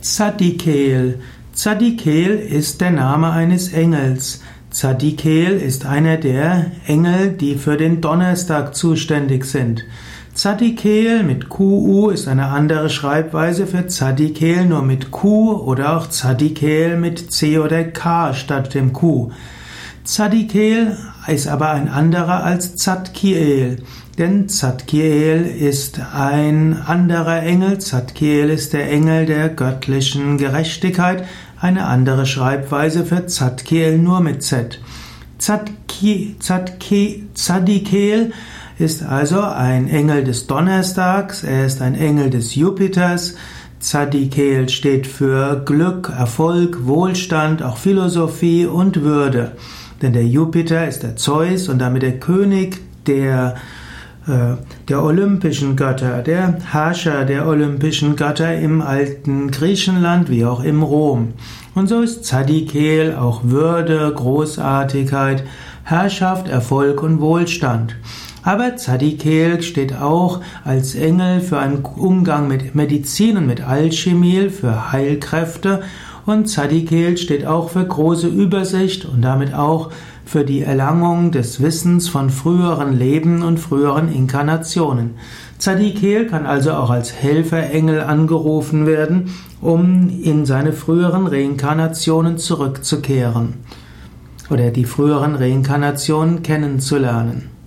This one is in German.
Zadikel. Zadikel ist der Name eines Engels. Zadikel ist einer der Engel, die für den Donnerstag zuständig sind. Zadikel mit QU ist eine andere Schreibweise für Zadikel nur mit Q oder auch Zadikel mit C oder K statt dem Q. Zadikel ist aber ein anderer als Zadkiel, denn Zadkiel ist ein anderer Engel. Zadkiel ist der Engel der göttlichen Gerechtigkeit, eine andere Schreibweise für Zadkiel nur mit Z. Zadki, Zadki, Zadikel ist also ein Engel des Donnerstags, er ist ein Engel des Jupiters. Zadikel steht für Glück, Erfolg, Wohlstand, auch Philosophie und Würde. Denn der Jupiter ist der Zeus und damit der König der, äh, der olympischen Götter, der Herrscher der olympischen Götter im alten Griechenland wie auch im Rom. Und so ist Zadikel auch Würde, Großartigkeit, Herrschaft, Erfolg und Wohlstand. Aber Zadikel steht auch als Engel für einen Umgang mit Medizin und mit Alchemie, für Heilkräfte und Zadikel steht auch für große Übersicht und damit auch für die Erlangung des Wissens von früheren Leben und früheren Inkarnationen. Zadikel kann also auch als Helferengel angerufen werden, um in seine früheren Reinkarnationen zurückzukehren oder die früheren Reinkarnationen kennenzulernen.